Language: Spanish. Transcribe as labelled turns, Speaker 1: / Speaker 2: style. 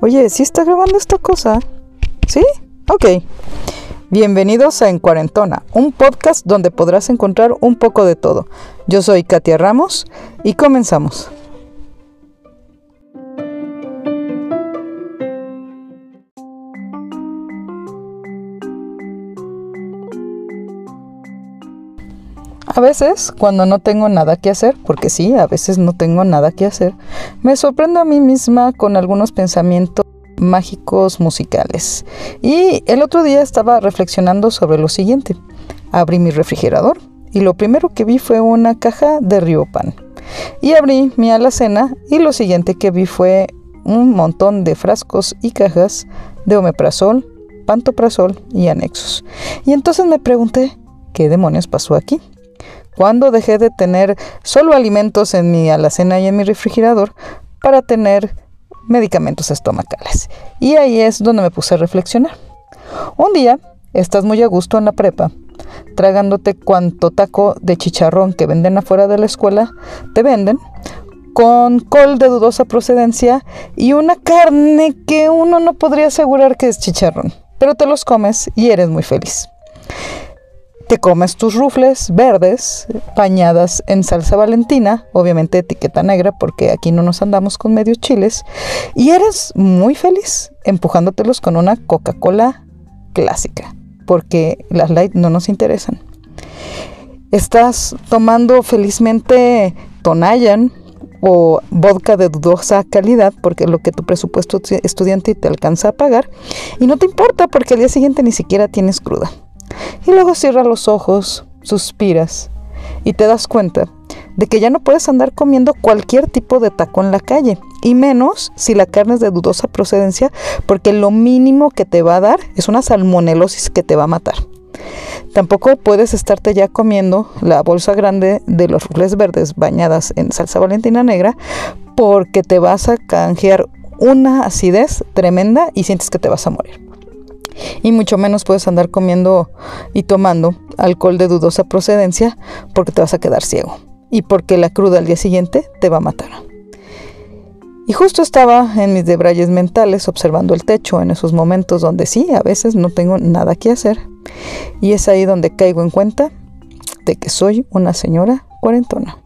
Speaker 1: Oye, ¿sí está grabando esta cosa? ¿Sí? Ok. Bienvenidos a En Cuarentona, un podcast donde podrás encontrar un poco de todo. Yo soy Katia Ramos y comenzamos. A veces, cuando no tengo nada que hacer, porque sí, a veces no tengo nada que hacer, me sorprendo a mí misma con algunos pensamientos mágicos musicales. Y el otro día estaba reflexionando sobre lo siguiente. Abrí mi refrigerador y lo primero que vi fue una caja de Riopan. Y abrí mi alacena y lo siguiente que vi fue un montón de frascos y cajas de omeprazol, pantoprazol y anexos. Y entonces me pregunté, ¿qué demonios pasó aquí? Cuando dejé de tener solo alimentos en mi alacena y en mi refrigerador para tener medicamentos estomacales. Y ahí es donde me puse a reflexionar. Un día estás muy a gusto en la prepa, tragándote cuanto taco de chicharrón que venden afuera de la escuela, te venden, con col de dudosa procedencia y una carne que uno no podría asegurar que es chicharrón, pero te los comes y eres muy feliz te comes tus rufles verdes bañadas en salsa valentina, obviamente etiqueta negra porque aquí no nos andamos con medios chiles, y eres muy feliz empujándotelos con una Coca-Cola clásica, porque las light no nos interesan. Estás tomando felizmente Tonayan o vodka de dudosa calidad, porque lo que tu presupuesto estudiante te alcanza a pagar, y no te importa porque al día siguiente ni siquiera tienes cruda. Y luego cierras los ojos, suspiras y te das cuenta de que ya no puedes andar comiendo cualquier tipo de taco en la calle, y menos si la carne es de dudosa procedencia, porque lo mínimo que te va a dar es una salmonelosis que te va a matar. Tampoco puedes estarte ya comiendo la bolsa grande de los rufles verdes bañadas en salsa valentina negra, porque te vas a canjear una acidez tremenda y sientes que te vas a morir y mucho menos puedes andar comiendo y tomando alcohol de dudosa procedencia porque te vas a quedar ciego y porque la cruda al día siguiente te va a matar. Y justo estaba en mis debrayes mentales observando el techo en esos momentos donde sí, a veces no tengo nada que hacer. Y es ahí donde caigo en cuenta de que soy una señora cuarentona.